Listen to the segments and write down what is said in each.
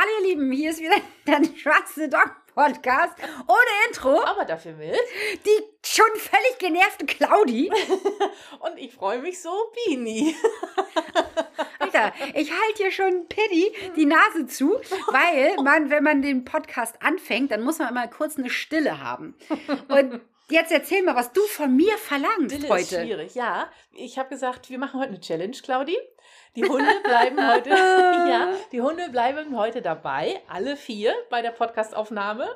Hallo ihr Lieben, hier ist wieder der Schwarze Dog Podcast ohne Intro. Aber dafür mit. Die schon völlig genervte Claudi. Und ich freue mich so, Bini. Alter, ich halte hier schon Piddy die Nase zu, weil man, wenn man den Podcast anfängt, dann muss man immer kurz eine Stille haben. Und jetzt erzähl mal, was du von mir verlangst Stille heute. ist schwierig, ja. Ich habe gesagt, wir machen heute eine Challenge, Claudi. Die Hunde bleiben heute, ja, die Hunde bleiben heute dabei, alle vier bei der Podcastaufnahme.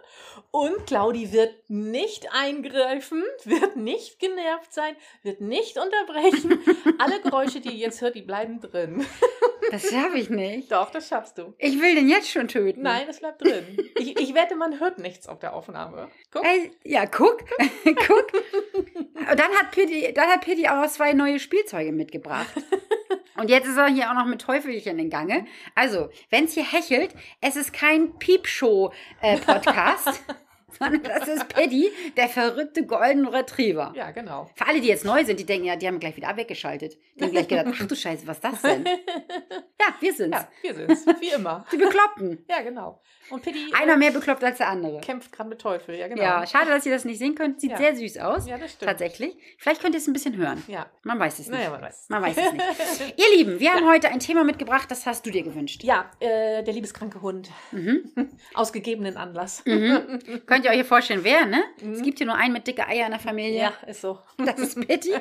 Und Claudi wird nicht eingreifen, wird nicht genervt sein, wird nicht unterbrechen. Alle Geräusche, die ihr jetzt hört, die bleiben drin. Das schaffe ich nicht. Doch, das schaffst du. Ich will den jetzt schon töten. Nein, es bleibt drin. Ich, ich wette, man hört nichts auf der Aufnahme. Guck. Ey, ja, guck, guck. Und dann hat Pitti, dann hat Pitti auch noch zwei neue Spielzeuge mitgebracht. Und jetzt ist er hier auch noch mit Teufelchen in Gange. Also, wenn es hier hechelt, es ist kein Piepshow-Podcast, sondern das ist Pitti, der verrückte Golden Retriever. Ja, genau. Für alle, die jetzt neu sind, die denken, ja, die haben gleich wieder weggeschaltet. Die haben gleich gedacht, ach du Scheiße, was ist das denn? Ja, wir sind's. Ja, wir sind's. Wie immer. Die Bekloppten. Ja, genau. Und Pitti Einer mehr bekloppt als der andere. kämpft gerade mit Teufel. Ja, genau. Ja, schade, dass ihr das nicht sehen könnt. Sieht Ja. sehr süß aus. Ja, das stimmt. Tatsächlich. Vielleicht könnt ihr es ein bisschen hören. Ja. Man weiß es nicht. Naja, man weiß. Man weiß es nicht. ihr Lieben, wir haben heute ein Thema mitgebracht, das hast du dir gewünscht. Ja, äh, der liebeskranke Hund. Mhm. Aus gegebenen Anlass. Könnt ihr euch hier vorstellen, wer, ne? Es gibt hier nur einen mit dicke Eier in der Familie. Ja, ist so. Das ist Pitti.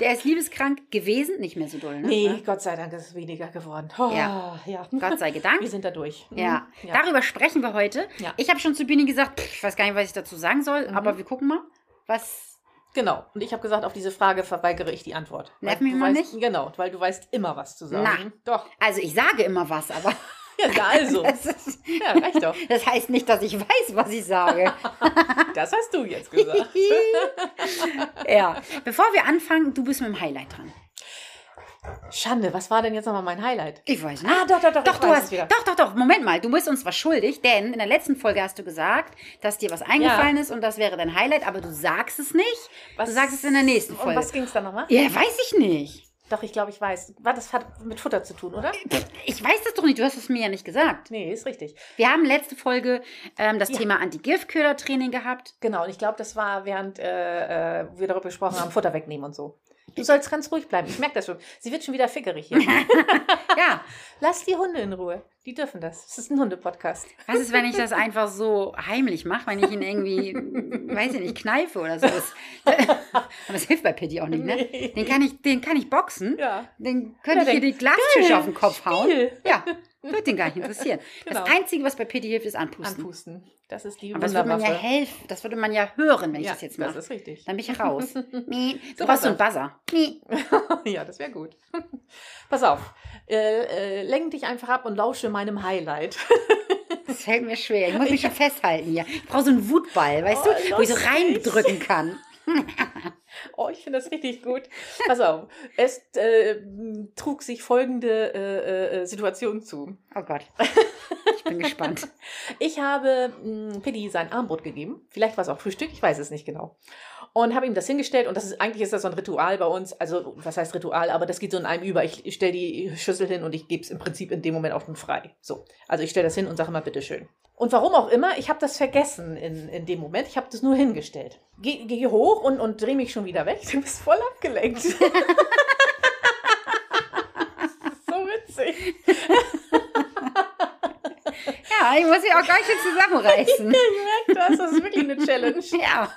Der ist liebeskrank gewesen. Nicht mehr so doll, ne? Nee, Gott sei Dank ist es weniger geworden. Oh, Ja. ja. Gott sei Dank. Wir sind da durch. Mhm. Ja. ja. darüber sprechen wir heute. Ja. Ich habe schon zu Bini gesagt, pff, ich weiß gar nicht, was ich dazu sagen soll, Mhm. aber wir gucken mal, was. Genau. Und ich habe gesagt, auf diese Frage verweigere ich die Antwort. Nerv mich mal weißt, nicht. Genau, weil du weißt immer was zu sagen. Na. Doch. Also, ich sage immer was, aber Ja, also. das, ist, Ja, reicht doch. das heißt nicht, dass ich weiß, was ich sage. Das hast du jetzt gesagt. ja. Bevor wir anfangen, du bist mit dem Highlight dran. Schande, was war denn jetzt nochmal mein Highlight? Ich weiß nicht. Ah, doch, doch, doch. Doch, du hast, doch, doch, doch, Moment mal, du bist uns was schuldig, denn in der letzten Folge hast du gesagt, dass dir was eingefallen ist und das wäre dein Highlight, aber du sagst es nicht. Was- Du sagst es in der nächsten Und Folge. was ging es da nochmal? ja, weiß ich nicht. Doch, ich glaube, ich weiß. War das hat mit Futter zu tun, oder? Ich weiß das doch nicht, du hast es mir ja nicht gesagt. Nee, ist richtig. Wir haben letzte Folge ähm, das Thema Anti-Giftköder-Training gehabt. Genau, und ich glaube, das war, während äh, äh, wir darüber gesprochen haben, Futter wegnehmen und so. Du sollst ganz ruhig bleiben. Ich merke das schon. Sie wird schon wieder fickerig hier. Ja, Lass die Hunde in Ruhe. Die dürfen das. Es ist ein Hundepodcast. was ist, wenn ich das einfach so heimlich mache, wenn ich ihn irgendwie, weiß ich nicht, kneife oder so. Aber das hilft bei Pitti auch nicht, ne? Den kann ich, den kann ich boxen. Ja. Den könnte ich hier die Glastische Geil, auf den Kopf hauen. Spiel. Ja, wird den gar nicht interessieren. Genau. Das Einzige, was bei Pitti hilft, ist anpusten. Anpusten. Das ist die Aber das würde man ja helfen. Das würde man ja hören, wenn ich Ja, das jetzt das mache. ist richtig. Dann bin ich raus. Nee, du So brauchst so einen Buzzer. Ja, das wäre gut. Pass auf. Äh, äh, lenk dich einfach ab und lausche meinem Highlight. Das fällt mir schwer. Ich muss mich schon festhalten hier. Ich brauche so einen Wutball, weißt Oh, du, wo ich so reindrücken kann. Oh, ich finde das richtig gut. Pass auf. Es äh, trug sich folgende äh, äh, Situation zu. Oh Gott. Ich bin gespannt. Ich habe mh, Piddy sein Armbrot gegeben. Vielleicht war es auch Frühstück, ich weiß es nicht genau. Und habe ihm das hingestellt und das ist eigentlich ist das so ein Ritual bei uns. Also, was heißt Ritual? Aber das geht so in einem über. Ich, ich stelle die Schüssel hin und ich gebe es im Prinzip in dem Moment auch schon frei. So. Also ich stelle das hin und sage immer, bitteschön. Und warum auch immer, ich habe das vergessen in, in dem Moment. Ich habe das nur hingestellt. Gehe geh hoch und, und drehe mich schon wieder weg. Du bist voll abgelenkt. so witzig. Ja, ich muss mich auch gleich hier zusammenreißen. Ich merke das, das ist wirklich eine Challenge. Ja.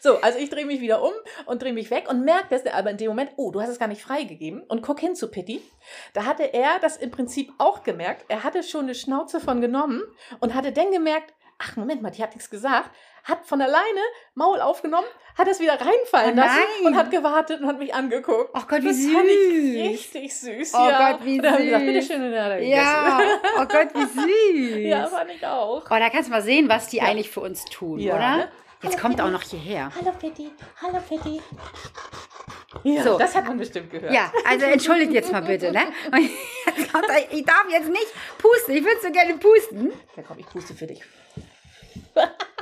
So, also ich drehe mich wieder um und drehe mich weg und merke das aber in dem Moment, oh, du hast es gar nicht freigegeben und guck hin zu Pitti. Da hatte er das im Prinzip auch gemerkt. Er hatte schon eine Schnauze von genommen und hatte dann gemerkt, ach Moment mal, die hat nichts gesagt, hat von alleine Maul aufgenommen, hat es wieder reinfallen Oh lassen nein. und hat gewartet und hat mich angeguckt. Oh Gott, wie das fand ich süß. richtig süß. Oh ja. Gott, wie und dann wir gesagt, süß. bitteschön, und dann Ja. Oh Gott, wie süß. Ja, fand ich auch. Oh, da kannst du mal sehen, was die Ja. eigentlich für uns tun, Ja, oder? Jetzt Hallo, kommt er auch noch hierher. Hallo Pitti, hallo Pitti. Ja, So. das hat man bestimmt gehört. Ja, also entschuldigt jetzt mal bitte, ne? Kommt Ich darf jetzt nicht pusten. Ich würde so gerne pusten. Ja, komm, ich puste für dich.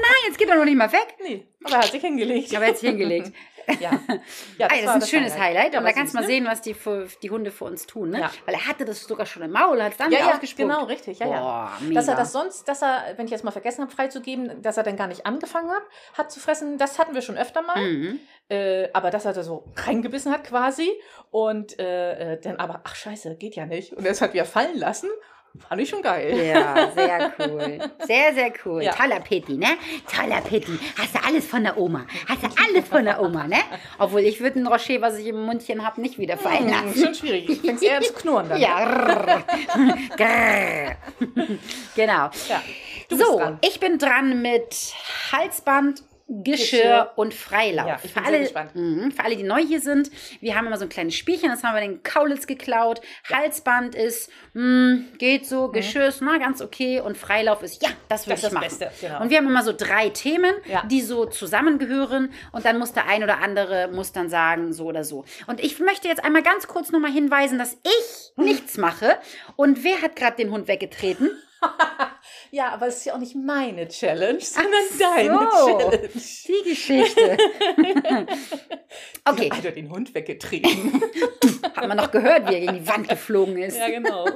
Nein, jetzt geht er noch nicht mal weg. Nee, aber er hat sich hingelegt. Aber jetzt hingelegt. Ja, ja Ah, das ist ein schönes Highlight. Ja, und da kannst du mal sehen, was die, für, die Hunde für uns tun. Ne? Ja. Weil er hatte das sogar schon im Maul, hat es dann Ja, ja, genau, richtig. Ja, ja. Boah, mega. Dass er das sonst, dass er, wenn ich jetzt mal vergessen habe, freizugeben, dass er dann gar nicht angefangen hat, hat zu fressen, das hatten wir schon öfter mal. Mhm. Äh, aber dass er da so reingebissen hat quasi und äh, äh, dann aber, ach scheiße, geht ja nicht. Und er es hat wieder fallen lassen, fand ich schon geil. Ja, sehr cool. Sehr, sehr cool. Ja. Toller Pitti, ne? Toller Pitti. Hast du alles von der Oma. Hast du alles von der Oma, ne? Obwohl ich würde ein Rocher, was ich im Mundchen habe, nicht wieder fallen Hm, lassen. schon schwierig. Fängst eher zu knurren dann. Ja. genau. ja. So, ich bin dran mit Halsband, Geschirr, und Freilauf. Ja, ich bin für, sehr alle, gespannt. Mhm, für alle, die neu hier sind, wir haben immer so ein kleines Spielchen, das haben wir den Kaulitz geklaut. Halsband ist, mh, geht so, Geschirr ist na, ganz okay und Freilauf ist, ja, das würde Das ich das machen. Beste, genau. Und wir haben immer so drei Themen, Ja. die so zusammengehören und dann muss der ein oder andere muss dann sagen, so oder so. Und ich möchte jetzt einmal ganz kurz nochmal hinweisen, dass ich nichts mache. Und wer hat gerade den Hund weggetreten? Ja, aber es ist ja auch nicht meine Challenge, sondern deine so. Challenge. Die Geschichte. okay, Hat er den Hund weggetrieben. haben wir noch gehört, wie er gegen die Wand geflogen ist. ja, genau.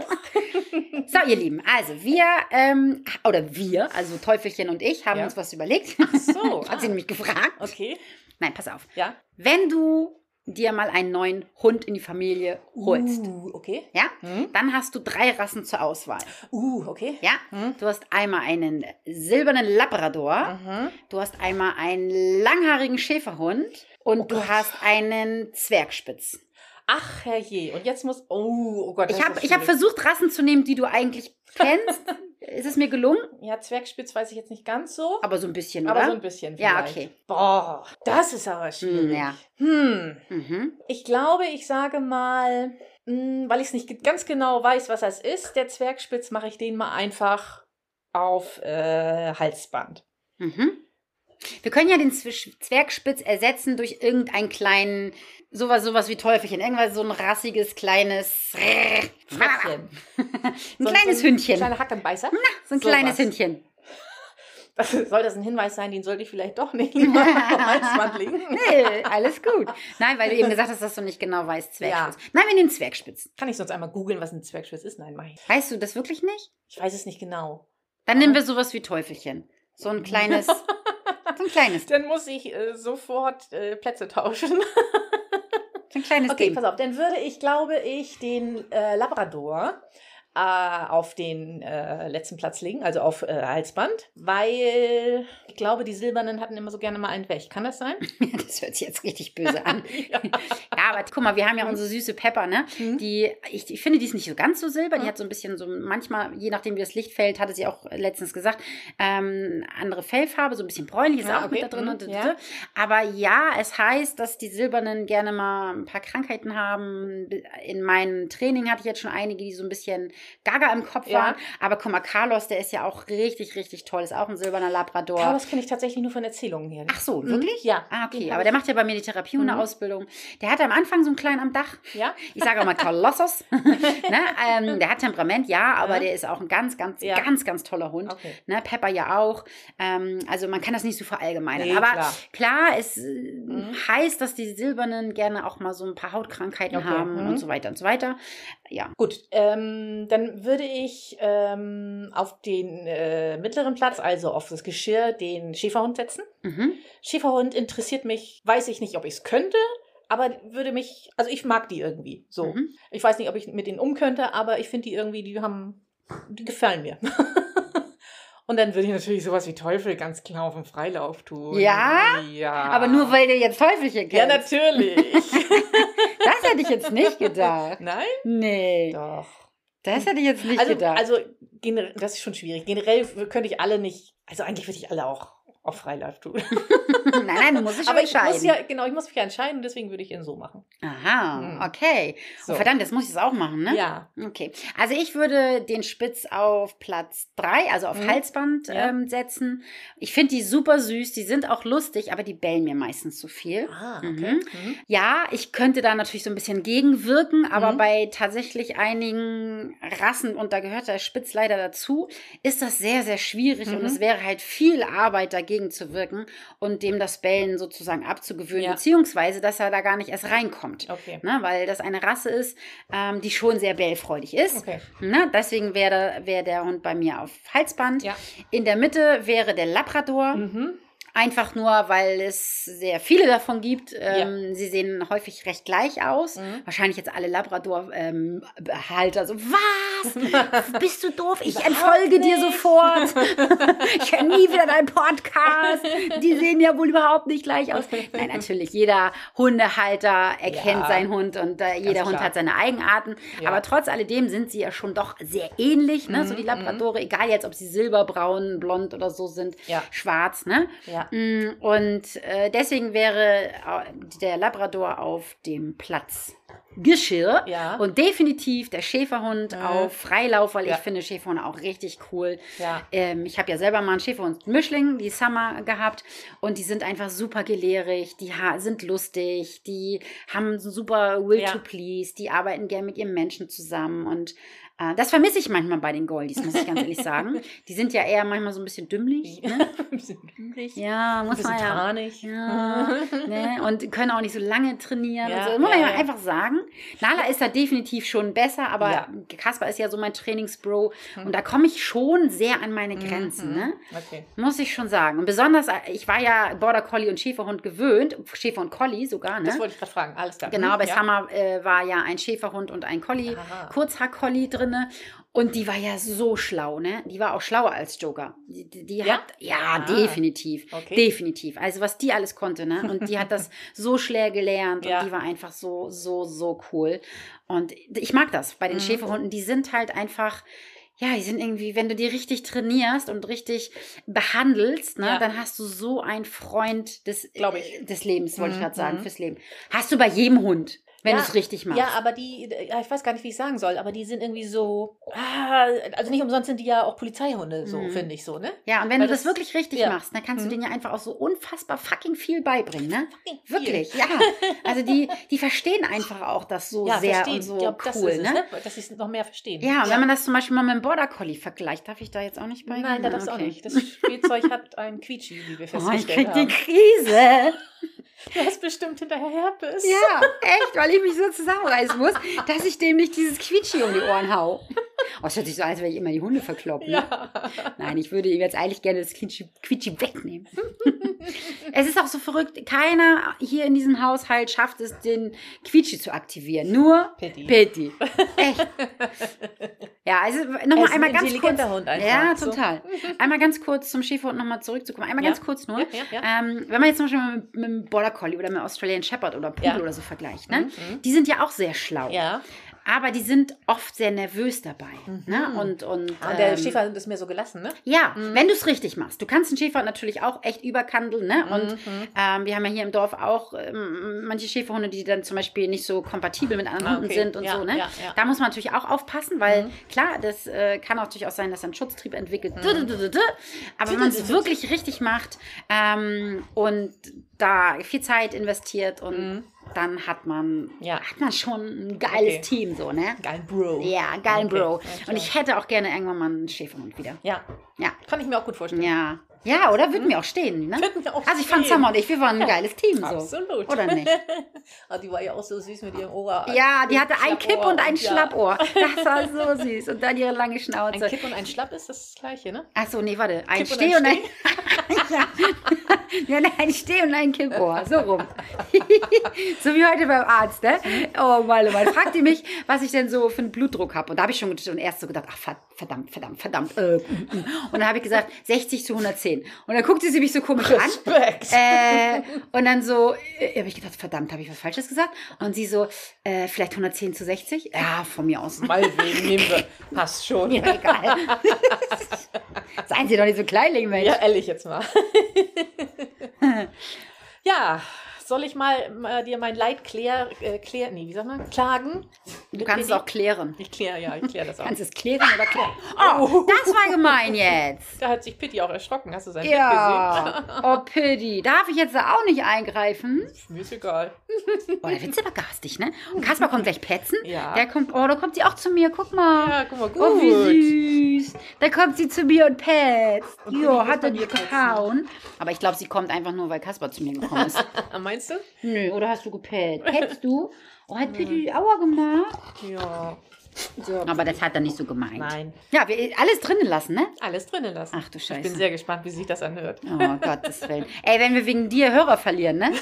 So, ihr Lieben, also wir, ähm, oder wir, also Teufelchen und ich, haben Ja. uns was überlegt. so, Hat sie ah. nämlich gefragt. Okay. Nein, pass auf. Ja. Wenn du dir mal einen neuen Hund in die Familie holst, Uh, okay. ja, Mhm. dann hast du drei Rassen zur Auswahl. Uh, okay. Ja, Mhm. du hast einmal einen silbernen Labrador, Mhm. du hast einmal einen langhaarigen Schäferhund und Oh du Gott. hast einen Zwergspitz. Ach, herrje. Und jetzt muss. Oh, oh Gott. Ich habe hab versucht, Rassen zu nehmen, die du eigentlich kennst. ist es mir gelungen? Ja, Zwergspitz weiß ich jetzt nicht ganz so. Aber so ein bisschen, oder? Aber so ein bisschen. Ja, vielleicht. okay. Boah, das ist aber schwierig. Hm, ja. Hm. Mhm. Ich glaube, ich sage mal, mh, weil ich es nicht ganz genau weiß, was das ist, der Zwergspitz, mache ich den mal einfach auf äh, Halsband. Mhm. Wir können ja den Zwergspitz ersetzen durch irgendeinen kleinen, sowas, sowas wie Teufelchen. Irgendwas so ein rassiges, kleines, Frettchen. ein kleines Hündchen. Kleiner Hackenbeißer. so ein so kleines was. Hündchen. Das, soll das ein Hinweis sein, den sollte ich vielleicht doch nicht lieber auf legen? Nee, alles gut. Nein, weil du eben gesagt hast, dass du nicht genau weißt, Zwergspitz. Nein, wir nehmen Zwergspitz. Kann ich sonst einmal googeln, was ein Zwergspitz ist? Nein, mach ich. Weißt du das wirklich nicht? Ich weiß es nicht genau. Dann nehmen wir sowas wie Teufelchen. So ein kleines, so ein kleines, Dann muss ich äh, sofort äh, Plätze tauschen. ein kleines Okay, Ding. pass auf. Dann würde ich, glaube ich, den äh, Labrador äh, auf den äh, letzten Platz legen, also auf äh, Halsband, weil ich glaube, die Silbernen hatten immer so gerne mal einen weg. Kann das sein? Das hört sich jetzt richtig böse an. ja. Ja, aber guck mal, wir haben ja unsere süße Pepper, ne? Mhm. Die, ich, ich finde, die ist nicht so ganz so silber. Die Mhm. hat so ein bisschen so, manchmal, je nachdem wie das Licht fällt, hatte sie auch letztens gesagt, ähm, andere Fellfarbe, so ein bisschen bräunlich ist Ja, auch mit okay. da drin. Mhm, Und, ja. Aber ja, es heißt, dass die Silbernen gerne mal ein paar Krankheiten haben. In meinem Training hatte ich jetzt schon einige, die so ein bisschen gaga im Kopf Ja. waren. Aber guck mal, Carlos, der ist ja auch richtig, richtig toll. Ist auch ein silberner Labrador. Carlos kenne ich tatsächlich nur von Erzählungen her. Ach so, Mhm. wirklich? Ja. Ah, okay. Aber der macht ja bei mir die Therapie und eine Mhm. Ausbildung. Der hatte am Anfang so einen kleinen am Dach. Ja? Ich sage auch mal Kolossos. ne? ähm, der hat Temperament, ja, aber Ja. der ist auch ein ganz, ganz, Ja. ganz, ganz toller Hund. Okay. Ne? Pepper ja auch. Ähm, also man kann das nicht so verallgemeinern. Nee, aber klar. klar, es äh, heißt, dass die Silbernen gerne auch mal so ein paar Hautkrankheiten Okay, haben mhm. und so weiter und so weiter. Ja. Gut, ähm, dann würde ich ähm, auf den äh, mittleren Platz, also auf das Geschirr, den Schäferhund setzen. Mhm. Schäferhund interessiert mich, weiß ich nicht, ob ich es könnte, aber würde mich, also ich mag die irgendwie. So. Mhm. Ich weiß nicht, ob ich mit denen um könnte, aber ich finde die irgendwie, die haben, die gefallen mir. Und dann würde ich natürlich sowas wie Teufel ganz klar auf dem Freilauf tun. Ja? Ja. Aber nur weil du jetzt Teufelchen Ja, kennst. natürlich. das hätte ich jetzt nicht gedacht. Nein? Nee, Doch. Das hätte ich jetzt nicht Also, gedacht. also das ist schon schwierig. Generell könnte ich alle nicht, also eigentlich würde ich alle auch auf Freilauf tun. nein, nein, du musst dich Aber ich entscheiden. muss ja, genau, ich muss mich ja entscheiden deswegen würde ich ihn so machen. Aha, Hm. okay. So. Oh, verdammt, jetzt muss ich es auch machen, ne? Ja. Okay. Also ich würde den Spitz auf Platz 3, also auf Mhm. Halsband Ja. ähm, setzen. Ich finde die super süß, die sind auch lustig, aber die bellen mir meistens zu viel. Ah, okay. okay. Mhm. Ja, ich könnte da natürlich so ein bisschen gegenwirken, aber Mhm. bei tatsächlich einigen Rassen, und da gehört der Spitz leider dazu, ist das sehr, sehr schwierig und Mhm. es wäre halt viel Arbeit dagegen entgegenzuwirken und dem das Bellen sozusagen abzugewöhnen, Ja. beziehungsweise, dass er da gar nicht erst reinkommt. Okay. Ne, weil das eine Rasse ist, ähm, die schon sehr bellfreudig ist. Okay. Ne, deswegen wäre wär der Hund bei mir auf Halsband. Ja. In der Mitte wäre der Labrador. Mhm. Einfach nur, weil es sehr viele davon gibt. Ähm, Sie sehen häufig recht gleich aus. Mhm. Wahrscheinlich jetzt alle Labrador-Halter so, was? Bist du doof? Ich entfolge dir sofort. ich höre nie wieder deinen Podcast. Die sehen ja wohl überhaupt nicht gleich aus. Nein, natürlich, jeder Hundehalter erkennt Ja. seinen Hund und äh, jeder Hund hat seine Eigenarten. Ja. Aber trotz alledem sind sie ja schon doch sehr ähnlich, ne? Mhm, so die Labradore, egal jetzt, ob sie silberbraun, blond oder so sind, Ja. schwarz, ne? Ja. Mm, Und äh, deswegen wäre äh, der Labrador auf dem Platz Geschirr Ja. und definitiv der Schäferhund Mhm. auf Freilauf, weil Ja. ich finde Schäferhunde auch richtig cool. Ja. Ähm, ich habe ja selber mal einen Schäferhund-Mischling, die Summer, gehabt und die sind einfach super gelehrig, die sind lustig, die haben super Will to Please, die arbeiten gern mit ihrem Menschen zusammen und äh, das vermisse ich manchmal bei den Goldies, muss ich ganz ehrlich sagen. Die sind ja eher manchmal so ein bisschen dümmlich. Ne? Ein bisschen dümmlich. Ja, Ein muss bisschen man ja. tranig. Ja, ne? und können auch nicht so lange trainieren. Ja, so. Das muss man ja, ja, ja. einfach sagen. Nala ist da definitiv schon besser, aber Ja. Kasper ist ja so mein Trainingsbro und da komme ich schon sehr an meine Mhm. Grenzen. Ne? Okay. Muss ich schon sagen. Und besonders, äh, ich war ja Border Collie und Schäferhund gewöhnt, Schäfer und Collie sogar. Ne? Das wollte ich gerade fragen. Alles klar. Genau, Mhm, bei ja. Summer äh, war ja ein Schäferhund und ein Collie, Aha. Kurzhaar-Collie drinne. Und die war ja so schlau, ne? Die war auch schlauer als Joker. Die, die, Ja? hat, ja, Ah. definitiv. Okay. Definitiv. Also was die alles konnte, ne? Und die hat das so schnell gelernt Ja. und die war einfach so, so, so cool. Und ich mag das bei den Mhm. Schäferhunden. Die sind halt einfach. Ja, die sind irgendwie, wenn du die richtig trainierst und richtig behandelst, ne, Ja. dann hast du so einen Freund des, ich. des Lebens, wollte ich Mhm, gerade sagen, mhm. fürs Leben. Hast du bei jedem Hund, wenn Ja, du es richtig machst. Ja, aber die, ja, ich weiß gar nicht, wie ich sagen soll, aber die sind irgendwie so, ah, also nicht umsonst sind die ja auch Polizeihunde, so Mhm. finde ich so, ne? Ja, und wenn Weil du das, das- wirklich richtig ja. machst, dann kannst du Mhm. denen ja einfach auch so unfassbar fucking viel beibringen, ne? Fucking viel. Wirklich, ja. Also die, die verstehen einfach auch das so Ja, sehr verstehen. und so das cool, ist es, ne? ne? Dass sie es noch mehr verstehen. Ja, und wenn man das zum Beispiel mal mit dem Border Collie vergleicht, darf ich da jetzt auch nicht bei? Nein, da darfst du auch okay. nicht. Das Spielzeug hat ein Quietschi, wie wir Oh, ich festgestellt krieg die haben. Krise. Du hast bestimmt hinterher Herpes. Ja, echt, weil ich mich so zusammenreißen muss, dass ich dem nicht dieses Quietschi um die Ohren hau. Oh, es hört sich so an, als würde ich immer die Hunde verkloppen. Ne? Ja. Nein, ich würde ihm jetzt eigentlich gerne das Quietschi, Quietschi wegnehmen. es ist auch so verrückt, keiner hier in diesem Haushalt schafft es, den Quietschi zu aktivieren. Nur Pitti. Pitti. Echt. Ja, also nochmal ist ein einmal ganz kurz. Hund einfach. Ja, So. total. Einmal ganz kurz zum Schäferhund nochmal zurückzukommen. Einmal Ja. ganz kurz nur. Ja, ja. Ähm, wenn man jetzt zum Beispiel mal mit, mit einem Border Collie oder mit Australian Shepherd oder Pudel Ja. oder so vergleicht, ne? Mhm. die sind ja auch sehr schlau. Ja. Aber die sind oft sehr nervös dabei. Ne? Und, und, Ah, der ähm, Schäfer ist mehr so gelassen, ne? ja, wenn du es richtig machst. Du kannst einen Schäfer natürlich auch echt überkandeln. Ne? Und Mhm. ähm, wir haben ja hier im Dorf auch ähm, manche Schäferhunde, die dann zum Beispiel nicht so kompatibel mit anderen Ah, Hunden okay. sind und Ja, so. Ne? ja, ja. Da muss man natürlich auch aufpassen, weil Mhm. klar, das äh, kann auch durchaus sein, dass er einen Schutztrieb entwickelt. Mhm. Aber wenn man es wirklich richtig macht ähm, und da viel Zeit investiert und Mhm. Dann hat man, Ja. hat man schon ein geiles Okay. Team so, ne? Geil, Bro. Ja, geilen Okay, Bro. Und ich hätte auch gerne irgendwann mal einen Schäferhund wieder. Ja. Ja. Kann ich mir auch gut vorstellen. Ja. Ja, oder? Würde mir auch stehen, ne? Würde mir auch Also ich fand. Summer und ich, wir waren ein geiles Team so. Absolut. Oder nicht? Ah, die war ja auch so süß mit ihrem Ohr. Ja, die hatte ein Kipp und ein. Schlappohr. Das war so süß. Und dann ihre lange Ein Schnauze. Kipp und ein Schlapp ist das gleiche, ne? Achso, nee, warte. Ein Kipp Steh ein und ein. ja. nein, ein Steh und ein Kippohr. So rum. so wie heute beim Arzt, ne? Oh, Mann, oh Mann. Fragt die mich, was ich denn so für einen Blutdruck habe. Und da habe ich schon schon erst so gedacht, ach, verdammt, verdammt, verdammt. Äh, mm, mm. und dann habe ich gesagt, 60 zu 110. Und dann guckte sie mich so komisch an. Respekt. Äh, und dann so, äh, habe ich gedacht, verdammt, habe ich was Falsches gesagt? Und sie so, äh, vielleicht 110 zu 60? Ja, von mir aus. Meinetwegen nehmen wir. Passt schon. Ja, egal. Seien Sie doch nicht so kleinlich, Mensch. Ja, ehrlich jetzt mal. ja, soll ich mal äh, dir mein Leid klär, äh, klär, nee, wie sagt man, klagen? Du kannst es auch klären. Ich kläre, ja, ich kläre das auch. Kannst es klären oder klären? Oh, das war gemein jetzt. Da hat sich Pitti auch erschrocken. Hast du sein Ja. Oh, Piddy. Darf ich jetzt da auch nicht eingreifen? Gesehen? Mir ist egal. Oh, der Witz ist aber garstig, ne? Und Kaspar kommt gleich petzen. Ja. Der kommt, oh, da kommt sie auch zu mir. Guck mal. Ja, guck mal, gut. Oh, wie süß. Da kommt sie zu mir und petzt. Und Piddy hat er dir gehauen. Aber ich glaube, sie kommt einfach nur, weil Kaspar zu mir gekommen ist. Meinst du? Nö, oder hast du gepetzt? Petzt du? Oh, hat Piddy Aua gemacht? Ja. Aber das hat er nicht so gemeint. Nein. Ja, wir alles drinnen lassen, ne? Alles drinnen lassen. Ach du Ich bin Scheiße. sehr gespannt, wie sich das anhört. Oh, Gottes Willen. Ey, wenn wir wegen dir Hörer verlieren, ne?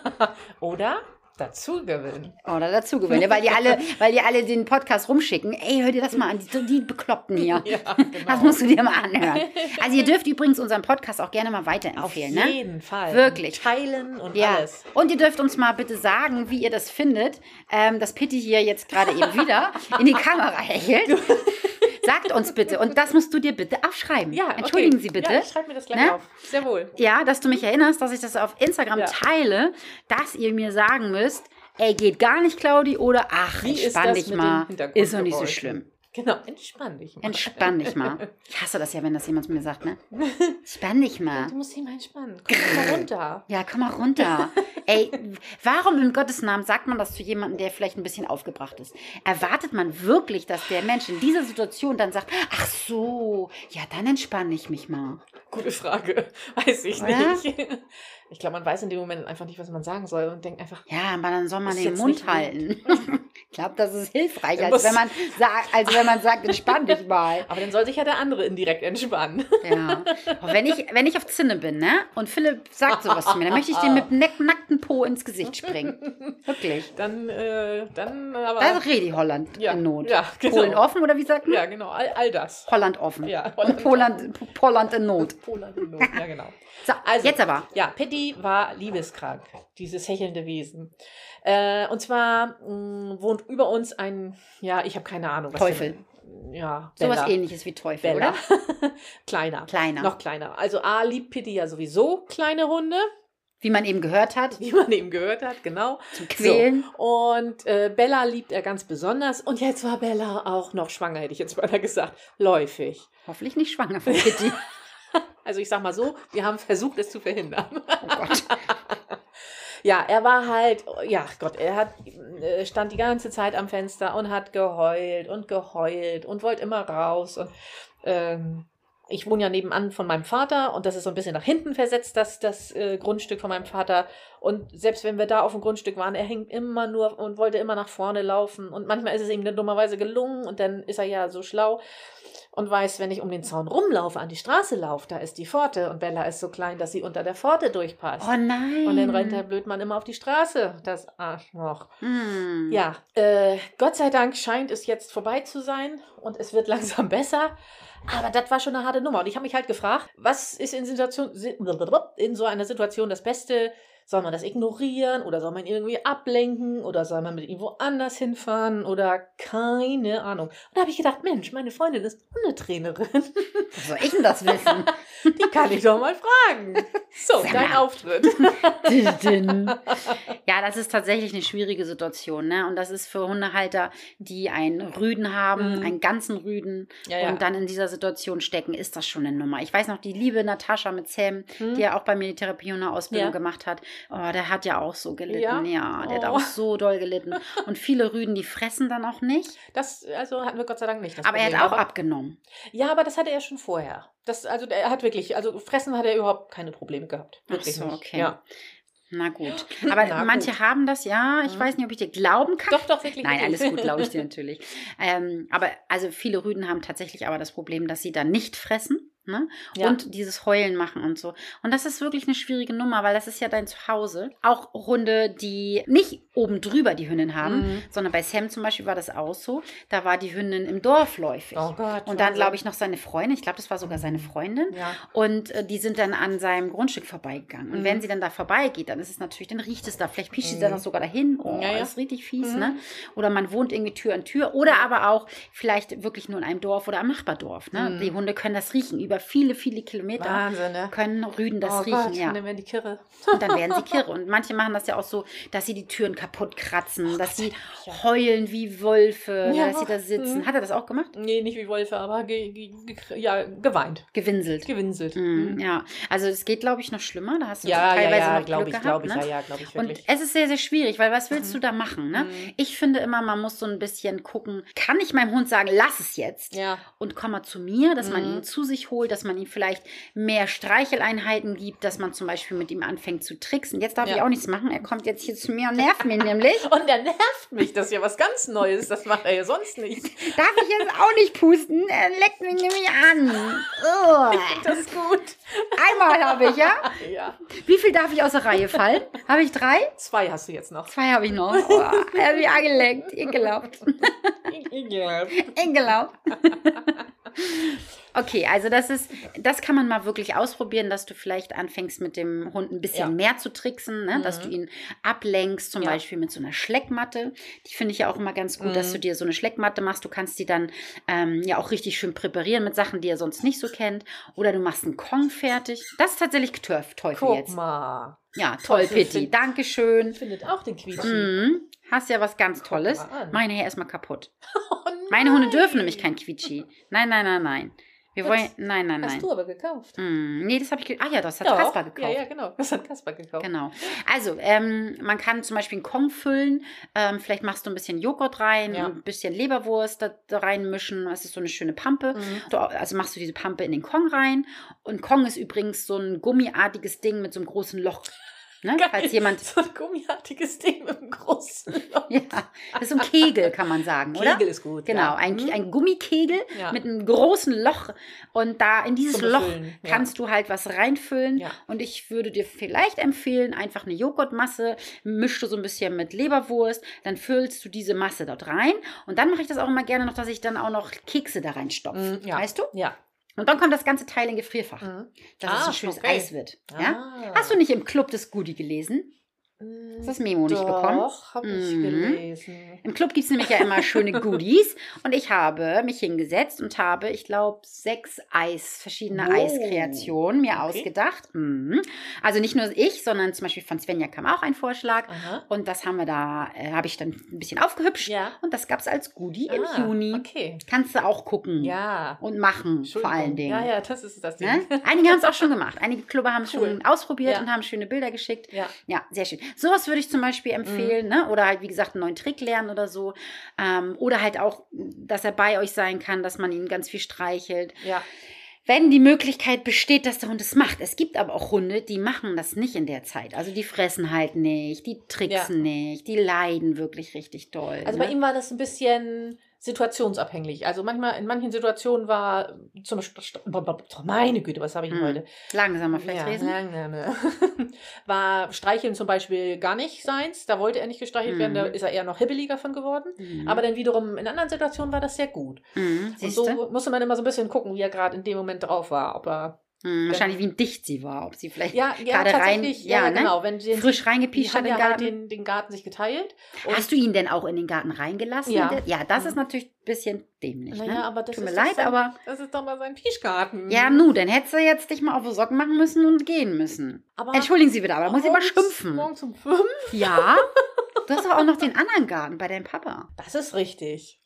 Oder dazu gewinnen. Oder dazu gewinnen, weil die alle, weil die alle den Podcast rumschicken. Ey, hör dir das mal an, die, die Bekloppten hier. Ja, Das genau. musst du dir mal anhören. Also ihr dürft übrigens unseren Podcast auch gerne mal Auf weiterempfehlen, ne? jeden Fall. Wirklich. Teilen und Ja. alles. Und ihr dürft uns mal bitte sagen, wie ihr das findet, ähm, dass Pitti hier jetzt gerade eben wieder in die Kamera hechelt. Sagt uns bitte. Und das musst du dir bitte aufschreiben. Ja, okay. Entschuldigen Sie bitte. Ja, ich schreibe mir das gleich Ne? auf. Sehr wohl. Ja, dass du mich erinnerst, dass ich das auf Instagram Ja. teile, dass ihr mir sagen müsst, ey, geht gar nicht, Claudi, oder ach, Wie entspann dich mal. Ist doch nicht so schlimm. Genau, entspann dich mal. Entspann dich mal. Ich hasse das ja, wenn das jemand zu mir sagt, ne? Entspann dich mal. Du musst dich mal entspannen. Komm mal runter. Ja, komm mal runter. Ey, warum im Gottes Namen sagt man das zu jemandem, der vielleicht ein bisschen aufgebracht ist? Erwartet man wirklich, dass der Mensch in dieser Situation dann sagt, ach so, ja, dann entspanne ich mich mal. Gute Frage. Weiß ich Oder? nicht. Ich glaube, man weiß in dem Moment einfach nicht, was man sagen soll und denkt einfach, Ja, aber dann soll man den Mund halten. ich glaube, das ist hilfreich, als wenn man sagt, als wenn man sagt, entspann dich mal. aber dann soll sich ja der andere indirekt entspannen. Ja. Und wenn ich, wenn ich auf Zinne bin, ne? Und Philipp sagt sowas zu mir, dann möchte ich dem mit nack- nackten Po ins Gesicht springen. Wirklich. Dann, äh, dann aber. Da redet die Holland Ja, in Not. ja, genau. Polen offen oder wie sagt man? ja, genau, all, all das. Holland offen. Ja, Und Poland, Poland in Not. Poland in Not, ja, genau. So, Also- jetzt aber. Ja, Patty war liebeskrank, dieses hechelnde Wesen. Äh, und zwar mh, wohnt über uns ein, ja, ich habe keine Ahnung. Was Teufel. Für, ja, Sowas Bella. ähnliches wie Teufel, Bella. oder? kleiner. Kleiner. Noch kleiner. Also A liebt Pitti ja sowieso kleine Hunde, Wie man eben gehört hat, wie man eben gehört hat, genau. zum Quälen. So. Und äh, Bella liebt er ganz besonders. Und jetzt war Bella auch noch schwanger, hätte ich jetzt beinahe gesagt. Läufig. Hoffentlich nicht schwanger von Kitty. Also ich sag mal so, wir haben versucht, es zu verhindern. Oh Gott. Ja, er war halt, ja Gott, er hat, äh, stand die ganze Zeit am Fenster und hat geheult und geheult und wollte immer raus. Und ähm, ich wohne ja nebenan von meinem Vater und das ist so ein bisschen nach hinten versetzt, das, das äh, Grundstück von meinem Vater. Und selbst wenn wir da auf dem Grundstück waren, er hing immer nur und wollte immer nach vorne laufen. Und manchmal ist es ihm dann dummerweise gelungen und dann ist er ja so schlau und weiß, wenn ich um den Zaun rumlaufe, an die Straße laufe, da ist die Pforte und Bella ist so klein, dass sie unter der Pforte durchpasst. Oh nein. Und dann rennt der Blödmann immer auf die Straße, das Arschloch. Hm. Ja, äh, Gott sei Dank scheint es jetzt vorbei zu sein und es wird langsam besser. Aber das war schon eine harte Nummer. Und ich habe mich halt gefragt, was ist in, Situation, in so einer Situation das Beste? Soll man das ignorieren oder soll man ihn irgendwie ablenken oder soll man mit ihm woanders hinfahren oder keine Ahnung. Und da habe ich gedacht, Mensch, meine Freundin ist Hundetrainerin. Was soll ich denn das wissen? Die kann ich doch mal fragen. So, dein. Auftritt. ja, das ist tatsächlich eine schwierige Situation, ne? Und das ist für Hundehalter, die einen Rüden haben, Mhm. einen ganzen Rüden Ja, ja. und dann in dieser Situation stecken, ist das schon eine Nummer. Ich weiß noch, die liebe Natascha mit Sam, Mhm. die ja auch bei mir die Therapie und eine Ausbildung Ja. gemacht hat, oh, der hat ja auch so gelitten. Ja? Ja, der hat Oh. auch so doll gelitten. Und viele Rüden, die fressen dann auch nicht. Das also hatten wir Gott sei Dank nicht. Aber er Problem. hat auch abgenommen. Ja, aber das hatte er schon vorher. Das, also er hat wirklich, also fressen hat er überhaupt keine Probleme gehabt. Ach Wirklich so, nicht. okay. Ja. Na gut. Aber Na manche gut. haben das, ja. Ich Mhm. weiß nicht, ob ich dir glauben kann. Doch, doch, wirklich. Nein, alles gut, glaube ich dir natürlich. Ähm, aber also viele Rüden haben tatsächlich aber das Problem, dass sie dann nicht fressen. Ne? Ja. Und dieses Heulen machen und so. Und das ist wirklich eine schwierige Nummer, weil das ist ja dein Zuhause. Auch Hunde, die nicht oben drüber die Hündin haben, Mhm. sondern bei Sam zum Beispiel war das auch so. Da war die Hündin im Dorf läufig. Oh Gott. und dann, glaube ich, noch seine Freundin. Ich glaube, das war sogar seine Freundin. Ja. Und äh, die sind dann an seinem Grundstück vorbeigegangen. Und Mhm. wenn sie dann da vorbeigeht, dann ist es natürlich, dann riecht es da. Vielleicht pischt sie Mhm. dann auch sogar dahin. Oh, Ja, ja. das ist richtig fies, Mhm. ne? Oder man wohnt irgendwie Tür an Tür. Oder aber auch vielleicht wirklich nur in einem Dorf oder am Nachbardorf. Ne? Mhm. Die Hunde können das riechen. Über viele, viele Kilometer Wahnsinn, ne? können Rüden das oh riechen. Gott, ja. dann werden die Kirre. Und dann werden sie kirre. Und manche machen das ja auch so, dass sie die Türen kaputt kratzen, dass sie ja. heulen wie Wölfe, Ja. dass sie da sitzen. Mhm. Hat er das auch gemacht? Nee, nicht wie Wölfe, aber ge ge ge ja, geweint. Gewinselt. Gewinselt. Mhm, ja, also es geht, glaube ich, noch schlimmer. Da hast du Ja, ja, teilweise ja, noch glaube Glück ich, gehabt. ich, ne? ja, ja, glaube ich Und es ist sehr, sehr schwierig, weil was willst du da machen? Ne? Mhm. Ich finde immer, man muss so ein bisschen gucken, kann ich meinem Hund sagen, lass es jetzt ja, und komm mal zu mir, dass man Mhm. ihn zu sich holt, dass man ihm vielleicht mehr Streicheleinheiten gibt, dass man zum Beispiel mit ihm anfängt zu tricksen. Jetzt darf Ja. ich auch nichts machen, er kommt jetzt hier zu mir und nervt mich nämlich. und der nervt mich, das ist ja was ganz Neues, das macht er ja sonst nicht. Darf ich jetzt auch nicht pusten? Er leckt mich nämlich an. Das ist gut. Einmal habe ich, ja? Ja. Wie viel darf ich aus der Reihe fallen? Habe ich drei? Zwei hast du jetzt noch. Zwei habe ich noch. Oh, er hat mich angeleckt. Ekelhaft. Ekelhaft. Okay, also das ist, das kann man mal wirklich ausprobieren, dass du vielleicht anfängst mit dem Hund ein bisschen Ja. mehr zu tricksen, ne? dass du Mhm. ihn ablenkst, zum Ja. Beispiel mit so einer Schleckmatte. Die finde ich ja auch immer ganz gut, dass Mhm. du dir so eine Schleckmatte machst. Du kannst die dann ähm, ja auch richtig schön präparieren mit Sachen, die er sonst nicht so kennt. Oder du machst einen Kong fertig. Das ist tatsächlich Turf, Teufel Guck jetzt. mal. Ja, toll, Teufel Pitti. find- Dankeschön. Findet auch den Quietschi. Mhm. Hast ja was ganz Tolles. Meine Herr erstmal kaputt. Oh Meine Hunde dürfen nämlich kein Quietschi. Nein, nein, nein, nein. Wir wollen. Nein, nein, Hast nein. du aber gekauft. Hm, nee, das habe ich. ge- Ah ja, das hat Doch. Kasper gekauft. Ja, ja, genau. Das hat Kasper gekauft. Genau. Also, ähm, man kann zum Beispiel einen Kong füllen. Ähm, vielleicht machst du ein bisschen Joghurt rein, Ja. ein bisschen Leberwurst da, da reinmischen. Das ist so eine schöne Pampe. Mhm. Du, also machst du diese Pampe in den Kong rein. Und Kong ist übrigens so ein gummiartiges Ding mit so einem großen Loch. Ne? Geil. Falls jemand. So ein gummiartiges Ding mit einem großen Loch. Ja, das ist so ein Kegel, kann man sagen, oder? Kegel ist gut. Genau, ja. ein, Mhm. ein Gummikegel Ja. mit einem großen Loch. Und da in dieses Zum Loch Befüllen, ja. kannst du halt was reinfüllen. Und ich würde dir vielleicht empfehlen, einfach eine Joghurtmasse, mischst du so ein bisschen mit Leberwurst, dann füllst du diese Masse dort rein. Und dann mache ich das auch immer gerne noch, dass ich dann auch noch Kekse da reinstopfe. Mhm. Weißt du? Ja. Und dann kommt das ganze Teil in Gefrierfach, Mhm. dass Ah, es ein schönes okay. Eis wird. Ja? Ah. Hast du nicht im Club des Goodie gelesen? Hast du das Memo nicht bekommen? Doch, habe ich Mhm. gelesen. Im Club gibt es nämlich ja immer schöne Goodies. Und ich habe mich hingesetzt und habe, ich glaube, sechs Eis, verschiedene Wow. Eiskreationen mir Okay. ausgedacht. Mhm. Also nicht nur ich, sondern zum Beispiel von Svenja kam auch ein Vorschlag. Aha. Und das haben wir da, äh, habe ich dann ein bisschen aufgehübscht. Ja. Und das gab es als Goodie im Ah, Juni. Okay. Kannst du auch gucken. Ja. Und machen, vor allen. Dingen. Ja, ja, das ist das Ding. Ne? Einige haben es auch schon gemacht. Einige Clubber haben es Cool. schon ausprobiert Ja. und haben schöne Bilder geschickt. Ja. Ja, sehr schön. Sowas würde ich zum Beispiel empfehlen, Mhm. ne? Oder halt, wie gesagt, einen neuen Trick lernen oder so. Ähm, oder halt auch, dass er bei euch sein kann, dass man ihn ganz viel streichelt. Ja. Wenn die Möglichkeit besteht, dass der Hund es macht. Es gibt aber auch Hunde, die machen das nicht in der Zeit. Also die fressen halt nicht, die tricksen nicht, die leiden wirklich richtig doll. Also ne? bei ihm war das ein bisschen situationsabhängig. Also manchmal, in manchen Situationen war zum Beispiel, meine Güte, was habe ich Hm. heute? Langsamer vielleicht lesen. langsame. war Streicheln zum Beispiel gar nicht seins. Da wollte er nicht gestreichelt werden, da Mhm. ist er eher noch hibbeliger von geworden. Mhm. Aber dann wiederum in anderen Situationen war das sehr gut. Mhm, Und so musste man immer so ein bisschen gucken, wie er gerade in dem Moment drauf war. Ob er Mhm, wahrscheinlich wie dicht sie war, ob sie vielleicht ja, ja gerade rein, ja, ja, ne? genau. Wenn sie frisch reingepiescht hat den ja halt Garten. den, den Garten sich geteilt. Hast du ihn denn auch in den Garten reingelassen? Ja. Ja, das ist Mhm. natürlich ein bisschen dämlich. Naja, ne? aber das Tut mir ist leid, sein, aber. Das ist doch mal sein Pischgarten. Ja, nu, dann hättest du jetzt dich mal auf die Socken machen müssen und gehen müssen. aber Entschuldigen Sie bitte, aber da muss ich mal schimpfen. Morgens um fünf? Ja, du hast doch auch noch den anderen Garten bei deinem Papa. Das ist richtig.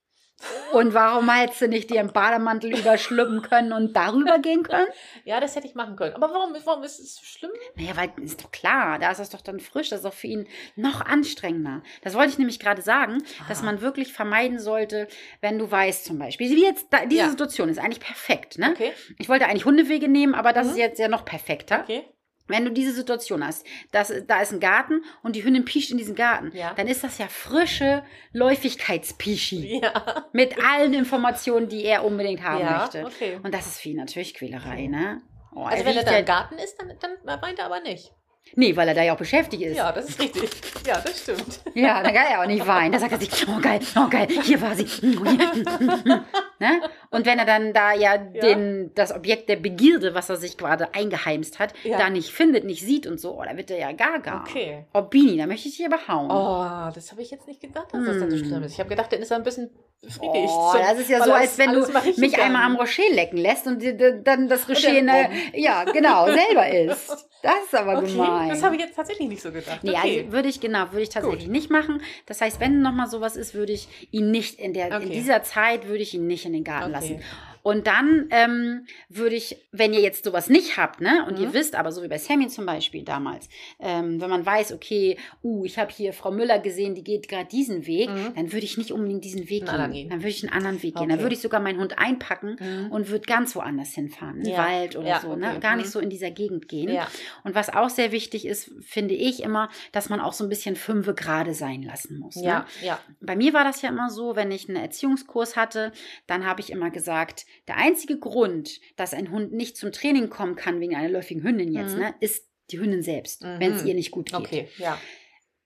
Und warum hättest du nicht dir im Bademantel überschlüpfen können und darüber gehen können? Ja, das hätte ich machen können. Aber warum, warum ist es so schlimm? Naja, weil ist doch klar, da ist das doch dann frisch, das ist doch für ihn noch anstrengender. Das wollte ich nämlich gerade sagen, dass Ah. man wirklich vermeiden sollte, wenn du weißt zum Beispiel, wie jetzt, da, diese Ja. Situation ist eigentlich perfekt, ne? Okay, Ich wollte eigentlich Hundewege nehmen, aber das Mhm. ist jetzt ja noch perfekter. okay. Wenn du diese Situation hast, dass, da ist ein Garten und die Hündin piescht in diesen Garten, Ja. dann ist das ja frische Läufigkeitspischi Ja. mit allen Informationen, die er unbedingt haben ja, möchte. okay. Und das ist für ihn natürlich Quälerei, ne? Oh, Also wenn er da im Garten ist, dann, dann weint er aber nicht. Nee, weil er da ja auch beschäftigt ist. Ja, das ist richtig. Ja, das stimmt. Ja, dann kann er auch nicht weinen. Da sagt er sich, oh geil, oh geil, hier war sie. Ne? Und wenn er dann da ja, Den, das Objekt der Begierde, was er sich gerade eingeheimst hat, Ja. da nicht findet, nicht sieht und so, oh, da wird er ja gaga. Okay. Oh, Bini, da möchte ich dich aber hauen. Oh, das habe ich jetzt nicht gedacht, dass das dann so schlimm ist. Ich habe gedacht, dann ist er ein bisschen befriedigt. Oh, So, das ist ja so, als wenn du mich einmal am Rocher lecken lässt und dann das Rocher, ne, ja, genau, selber isst. Das ist aber Okay, gemein. das habe ich jetzt tatsächlich nicht so gedacht. Nee, okay. also würde ich, genau, würde ich tatsächlich nicht machen. Das heißt, wenn nochmal sowas ist, würde ich ihn nicht in der, in Okay. dieser Zeit würde ich ihn nicht in den Garten lassen. Und dann ähm, würde ich, wenn ihr jetzt sowas nicht habt, ne, und Mhm. ihr wisst, aber so wie bei Sammy zum Beispiel damals, ähm, wenn man weiß, okay, uh, ich habe hier Frau Müller gesehen, die geht gerade diesen Weg, Mhm. dann würde ich nicht unbedingt diesen Weg gehen. gehen. Dann würde ich einen anderen Weg gehen. Dann Okay. würde ich sogar meinen Hund einpacken Mhm. und würde ganz woanders hinfahren, in den Ja. Wald oder Ja, so, ne? okay. Gar Mhm. nicht so in dieser Gegend gehen. Ja. Und was auch sehr wichtig ist, finde ich immer, dass man auch so ein bisschen fünfe gerade sein lassen muss. Ne? Ja, ja. Bei mir war das ja immer so, wenn ich einen Erziehungskurs hatte, dann habe ich immer gesagt, der einzige Grund, dass ein Hund nicht zum Training kommen kann wegen einer läufigen Hündin jetzt, Mhm. ne, ist die Hündin selbst, Mhm. wenn es ihr nicht gut geht. Okay, ja.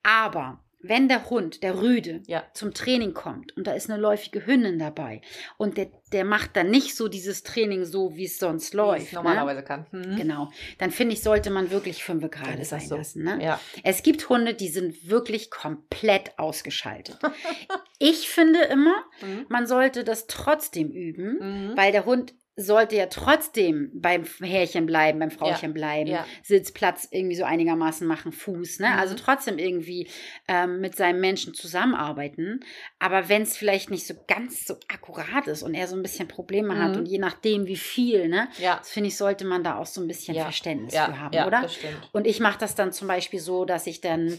Aber wenn der Hund, der Rüde, Ja. zum Training kommt und da ist eine läufige Hündin dabei und der, der macht dann nicht so dieses Training so, wie es sonst läuft. ne? normalerweise kann. Mhm. Genau. Dann finde ich, sollte man wirklich fünf gerade sein so. lassen. Ne? Ja. Es gibt Hunde, die sind wirklich komplett ausgeschaltet. ich finde immer, Mhm. man sollte das trotzdem üben, Mhm. weil der Hund sollte ja trotzdem beim Härchen bleiben, beim Frauchen bleiben, ja. Sitzplatz irgendwie so einigermaßen machen, Fuß, ne? Mhm. Also trotzdem irgendwie ähm, mit seinem Menschen zusammenarbeiten. Aber wenn es vielleicht nicht so ganz so akkurat ist und er so ein bisschen Probleme hat Mhm. und je nachdem wie viel, ne? Ja. Das finde ich, sollte man da auch so ein bisschen Ja. Verständnis Ja, für haben, ja, oder? Und ich mache das dann zum Beispiel so, dass ich dann,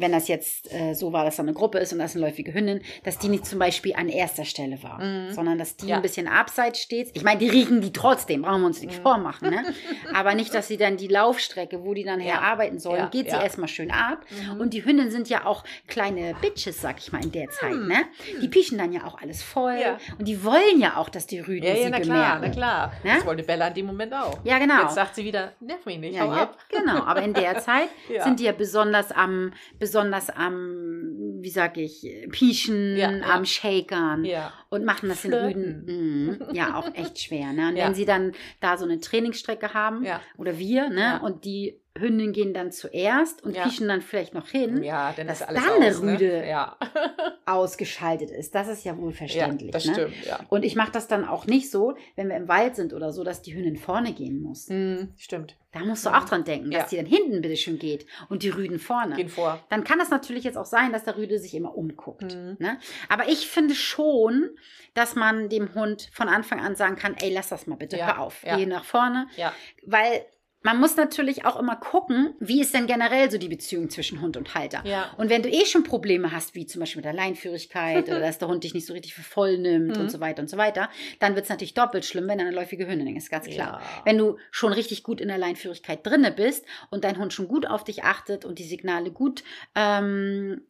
wenn das jetzt äh, so war, dass da eine Gruppe ist und das ist eine läufige Hündin, dass die nicht zum Beispiel an erster Stelle war, Mhm. sondern dass die Ja. ein bisschen abseits steht. Ich meine, die riechen die trotzdem, brauchen wir uns nicht Mhm. vormachen, ne? Aber nicht, dass sie dann die Laufstrecke, wo die dann Ja. herarbeiten sollen, Ja, geht sie erstmal schön ab. Mhm. Und die Hündinnen sind ja auch kleine Bitches, sag ich mal, in der Zeit, Mhm. ne? Die pieschen dann ja auch alles voll. Und die wollen ja auch, dass die Rüden Ja, sie ja, na klar, bemerken. na klar. Ne? Das wollte Bella in dem Moment auch. Ja, genau. Jetzt sagt sie wieder, nerv mich nicht, Ja, hau ab. genau. Aber in der Zeit sind die ja besonders am, besonders am, wie sag ich, Pieschen, Ja, ja. am Shakern Ja. und machen das den Flirten. Rüden. Mhm. Ja, auch echt schwer. Ne? Und wenn sie dann da so eine Trainingsstrecke haben, oder wir, ne? Ja. und die Hündinnen gehen dann zuerst und Ja. pieschen dann vielleicht noch hin, Ja, dann Dass dann eine aus, ne? Rüde Ja, ausgeschaltet ist. Das ist ja wohl ja verständlich. das ne? stimmt, ja. Und ich mache das dann auch nicht so, wenn wir im Wald sind oder so, dass die Hündin vorne gehen muss. Hm, stimmt. Da musst du auch dran denken, dass Ja. die dann hinten bitte schön geht und die Rüden vorne. Gehen vor. Dann kann das natürlich jetzt auch sein, dass der Rüde sich immer umguckt. Mhm. Ne? Aber ich finde schon, dass man dem Hund von Anfang an sagen kann, ey, lass das mal bitte, Ja, hör auf, ja. geh nach vorne. Ja. Weil man muss natürlich auch immer gucken, wie ist denn generell so die Beziehung zwischen Hund und Halter. Ja. Und wenn du eh schon Probleme hast, wie zum Beispiel mit der Leinführigkeit oder dass der Hund dich nicht so richtig für voll nimmt Mhm. und so weiter und so weiter, dann wird es natürlich doppelt schlimm, wenn er eine läufige Hündin ist, ganz klar. Ja. Wenn du schon richtig gut in der Leinführigkeit drinne bist und dein Hund schon gut auf dich achtet und die Signale gut, ähm,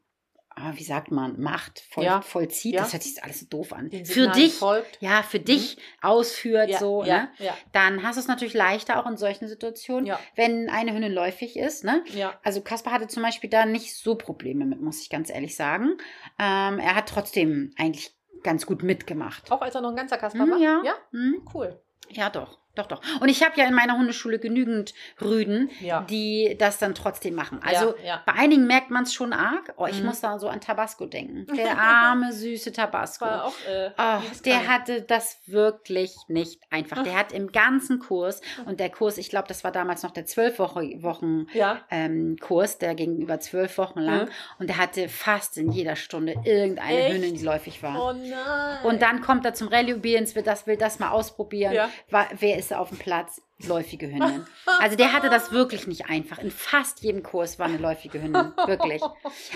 ah, wie sagt man, macht, voll, Ja. vollzieht, Ja. das hört sich alles so doof an. Für dich, folgt. ja, für dich ausführt, Ja, so, ja, ne? ja, Dann hast du es natürlich leichter auch in solchen Situationen, wenn eine Hündin läufig ist, ne? ja. Also Kaspar hatte zum Beispiel da nicht so Probleme mit, muss ich ganz ehrlich sagen. Ähm, er hat trotzdem eigentlich ganz gut mitgemacht. Auch als er noch ein ganzer Kasper Hm, war? ja. Ja? Hm, Cool. ja, doch. Doch, doch. Und ich habe ja in meiner Hundeschule genügend Rüden, Ja. die das dann trotzdem machen. Also ja, ja. bei einigen merkt man es schon arg. Oh, ich Mhm. muss da so an Tabasco denken. Der arme, süße Tabasco. war auch. Äh, liebes der hatte das wirklich nicht einfach. Der hat im ganzen Kurs, und der Kurs, ich glaube, das war damals noch der zwölf Wochen, ähm, Kurs, der ging über zwölf Wochen lang. Mhm. Und der hatte fast in jeder Stunde irgendeine Echt? Hündin, die läufig war. Oh nein. Und dann kommt er zum Rallye Obedience, will das, will das mal ausprobieren. Ja. Wa- Wer ist auf dem Platz? Läufige Hündin. Also der hatte das wirklich nicht einfach. In fast jedem Kurs war eine läufige Hündin. Wirklich.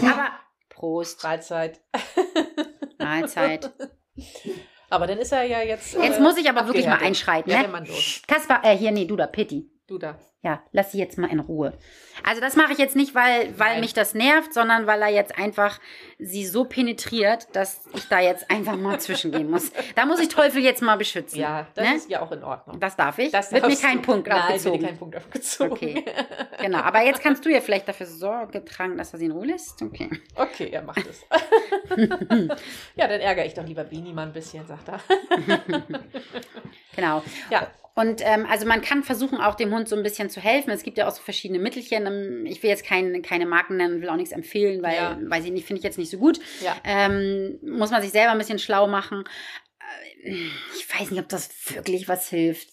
Aber Prost, Freizeit. Mahlzeit. Aber dann ist er ja jetzt. Jetzt äh, muss ich aber wirklich mal einschreiten. Ja, Ne? Kaspar, äh, hier, nee, du da, Pitti. Du du da. Ja, lass sie jetzt mal in Ruhe. Also das mache ich jetzt nicht, weil, weil Nein. mich das nervt, sondern weil er jetzt einfach sie so penetriert, dass ich da jetzt einfach mal zwischengehen muss. Da muss ich Teufel jetzt mal beschützen. Ja, das Ne? ist ja auch in Ordnung. Das darf ich. Das wird mir darfst kein du. Punkt Nein, abgezogen. wird dir kein Punkt abgezogen. Okay. Genau, aber jetzt kannst du ja vielleicht dafür Sorge tragen, dass er sie in Ruhe lässt. Okay. Okay, er macht es. ja, dann ärgere ich doch lieber Bini mal ein bisschen, sagt er. Genau. Ja, Und ähm, also man kann versuchen, auch dem Hund so ein bisschen zu helfen. Es gibt ja auch so verschiedene Mittelchen. Ähm, Ich will jetzt kein, keine Marken nennen, will auch nichts empfehlen, weil, Ja. weiß ich nicht, finde ich jetzt nicht so gut. ja. Ähm, muss man sich selber ein bisschen schlau machen. Äh, Ich weiß nicht, ob das wirklich was hilft.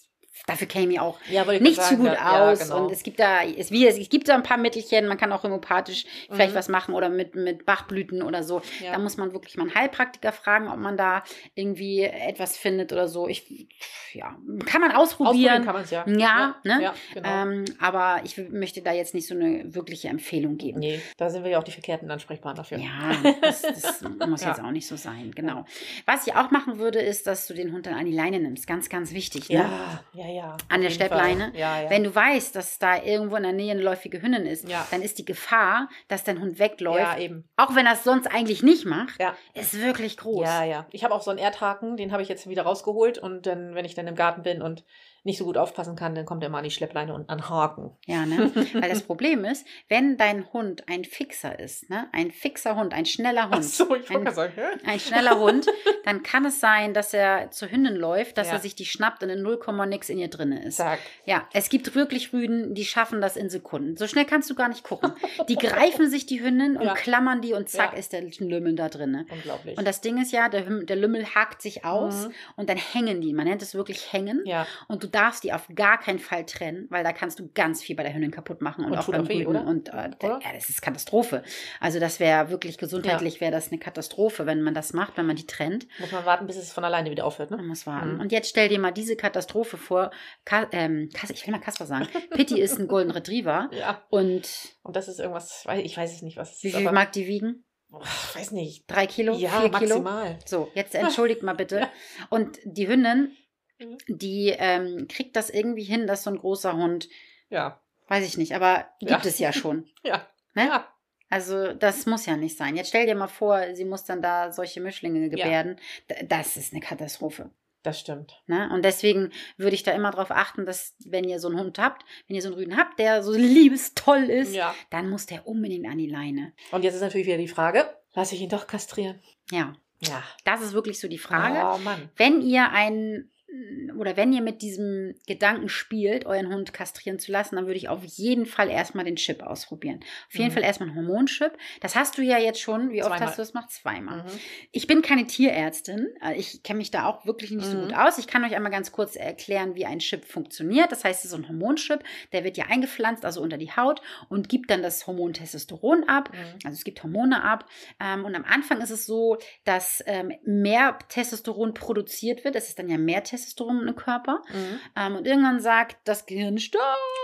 Dafür käme ich auch Ja, ich nicht sagen, gut ja, aus. genau. Und es gibt da, es, wie, es gibt da ein paar Mittelchen, man kann auch homöopathisch vielleicht Mhm. was machen oder mit, mit Bachblüten oder so. Ja. Da muss man wirklich mal einen Heilpraktiker fragen, ob man da irgendwie etwas findet oder so. Ich, ja, kann man ausprobieren. Ausprobieren kann man es ja. Ja, ne? Ja, genau. Ähm, aber ich möchte da jetzt nicht so eine wirkliche Empfehlung geben. nee, da sind wir ja auch die verkehrten Ansprechpartner für. Ja, das, das muss Ja. jetzt auch nicht so sein, genau. Was ich auch machen würde, ist, dass du den Hund dann an die Leine nimmst. Ganz, ganz wichtig. Ne? ja, ja. Ja. An der. Steppleine. Ja, ja. Wenn du weißt, dass da irgendwo in der Nähe eine läufige Hündin ist, dann ist die Gefahr, dass dein Hund wegläuft, auch wenn er es sonst eigentlich nicht macht, Ja. ist wirklich groß. Ja, ja. Ich habe auch so einen Erdhaken, den habe ich jetzt wieder rausgeholt und dann, wenn ich dann im Garten bin und nicht so gut aufpassen kann, dann kommt er mal an die Schleppleine und an Haken. Ja, ne? Weil das Problem ist, wenn dein Hund ein Fixer ist, ne? ein fixer Hund, ein schneller Hund, Ach so, ich ein, sagen, hä? ein schneller Hund, dann kann es sein, dass er zur Hündin läuft, dass Ja. er sich die schnappt und in 0, nix in ihr drinne ist. Zack. Ja, es gibt wirklich Rüden, die schaffen das in Sekunden. So schnell kannst du gar nicht gucken. Die greifen sich die Hündin und Ja. klammern die und zack Ja. ist der Lümmel da drinne. Unglaublich. Und das Ding ist ja, der, der Lümmel hakt sich aus Mhm. und dann hängen die. Man nennt es wirklich hängen. ja. Und du darfst die auf gar keinen Fall trennen, weil da kannst du ganz viel bei der Hündin kaputt machen und, Und auch beim Rüden. oder? Und äh, Oder? ja, das ist Katastrophe. Also das wäre wirklich gesundheitlich wäre das eine Katastrophe, wenn man das macht, wenn man die trennt. Muss man warten, bis es von alleine wieder aufhört, Man ne? muss warten. Mhm. Und jetzt stell dir mal diese Katastrophe vor. Ka ähm, ich will mal Kasper sagen. Pitti ist ein Golden Retriever. Ja. Und Und das ist irgendwas, ich weiß es nicht, was es wie ist. viel mag die wiegen? Ich weiß nicht. Drei Kilo? Ja, vier Kilo? maximal. So, jetzt entschuldigt mal bitte. Ja. Und die Hündin, Mhm. die ähm, kriegt das irgendwie hin, dass so ein großer Hund, Ja. weiß ich nicht, aber gibt Ja. es ja schon. Ja. Ne? Ja. Also das muss ja nicht sein. Jetzt stell dir mal vor, sie muss dann da solche Mischlinge gebärden. D- Das ist eine Katastrophe. Das stimmt. Ne? Und deswegen würde ich da immer darauf achten, dass wenn ihr so einen Hund habt, wenn ihr so einen Rüden habt, der so liebestoll ist, Ja. dann muss der unbedingt an die Leine. Und jetzt ist natürlich wieder die Frage, lasse ich ihn doch kastrieren? Ja, Ja. das ist wirklich so die Frage. Oh Mann. Wenn ihr einen oder wenn ihr mit diesem Gedanken spielt, euren Hund kastrieren zu lassen, dann würde ich auf jeden Fall erstmal den Chip ausprobieren. Auf jeden Mhm. Fall erstmal einen Hormonchip. Das hast du ja jetzt schon. Wie oft Zweimal. hast du das gemacht? Zweimal. Mhm. Ich bin keine Tierärztin. Äh, Ich kenne mich da auch wirklich nicht so Mhm. gut aus. Ich kann euch einmal ganz kurz erklären, wie ein Chip funktioniert. Das heißt, es ist so ein Hormonchip. Der wird ja eingepflanzt, also unter die Haut und gibt dann das Hormon Testosteron ab. Mhm. Also es gibt Hormone ab. Ähm, und am Anfang ist es so, dass ähm, mehr Testosteron produziert wird. Es ist dann ja mehr Testosteron im Körper. Mhm. Ähm, und irgendwann sagt das Gehirn, stopp,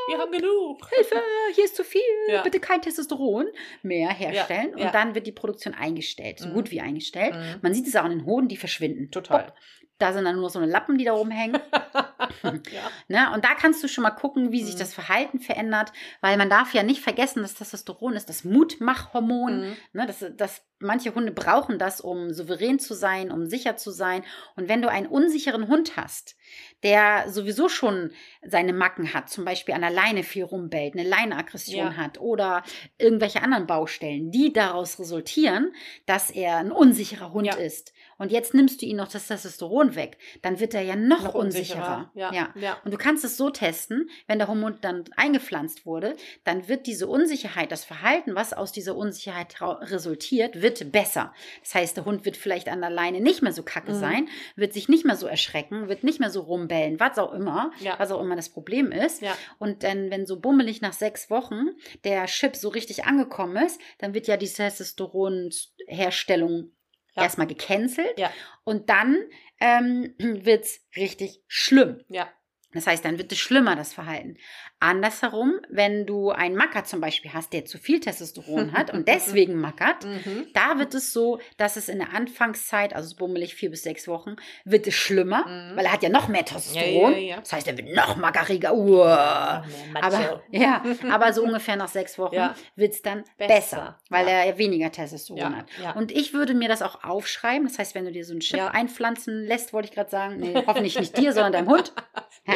Wir haben genug. Hilfe, hier ist zu viel, Ja. bitte kein Testosteron mehr herstellen. ja. Und dann wird die Produktion eingestellt, so Mhm. gut wie eingestellt. Mhm. Man sieht es auch an den Hoden, die verschwinden. Total. Hopp. Da sind dann nur so eine Lappen, die da rumhängen. ja. Ne? Und da kannst du schon mal gucken, wie sich Mhm. das Verhalten verändert, weil man darf ja nicht vergessen, dass Testosteron ist das Mutmachhormon. Mhm. Ne? Das, das, manche Hunde brauchen das, um souverän zu sein, um sicher zu sein. Und wenn du einen unsicheren Hund hast, der sowieso schon seine Macken hat, zum Beispiel an der Leine viel rumbellt, eine Leineaggression Ja. hat oder irgendwelche anderen Baustellen, die daraus resultieren, dass er ein unsicherer Hund Ja. ist. Und jetzt nimmst du ihm noch das Testosteron weg, dann wird er ja noch, Noch unsicherer. unsicherer. Ja. ja. Und du kannst es so testen, wenn der Hormon dann eingepflanzt wurde, dann wird diese Unsicherheit, das Verhalten, was aus dieser Unsicherheit resultiert, wird besser. Das heißt, der Hund wird vielleicht an der Leine nicht mehr so kacke Mhm. sein, wird sich nicht mehr so erschrecken, wird nicht mehr so rumbellen, was auch immer, Ja. was auch immer das Problem ist. Ja. Und dann, wenn so bummelig nach sechs Wochen der Chip so richtig angekommen ist, dann wird ja die Testosteronherstellung Ja. erstmal gecancelt Ja. und dann ähm, wird es richtig schlimm. Ja. Das heißt, dann wird es schlimmer, das Verhalten. Andersherum, wenn du einen Macker zum Beispiel hast, der zu viel Testosteron hat und deswegen mackert, Mhm. da wird es so, dass es in der Anfangszeit, also so bummelig vier bis sechs Wochen, wird es schlimmer, Mhm. weil er hat ja noch mehr Testosteron. Ja, ja, ja. Das heißt, er wird noch mackeriger. Uah. Aber, ja, aber so ungefähr nach sechs Wochen Ja. wird es dann Besser. besser, weil Ja. er ja weniger Testosteron Ja, hat. ja. Und ich würde mir das auch aufschreiben. Das heißt, wenn du dir so einen Chip Ja. einpflanzen lässt, wollte ich gerade sagen, nee, hoffentlich nicht dir, sondern deinem Hund.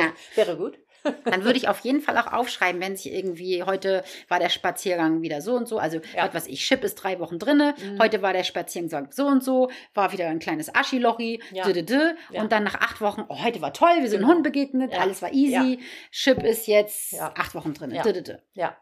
Ja, Wäre gut. dann würde ich auf jeden Fall auch aufschreiben, wenn sich irgendwie, heute war der Spaziergang wieder so und so, also Ja. was ich, Chip ist drei Wochen drinne, Mhm. heute war der Spaziergang so und so, war wieder ein kleines Aschilochi, Ja. Ja. und dann nach acht Wochen, oh, heute war toll, wir sind Genau. Hund begegnet, Ja. alles war easy, Chip ist jetzt acht Wochen drinne, Ja.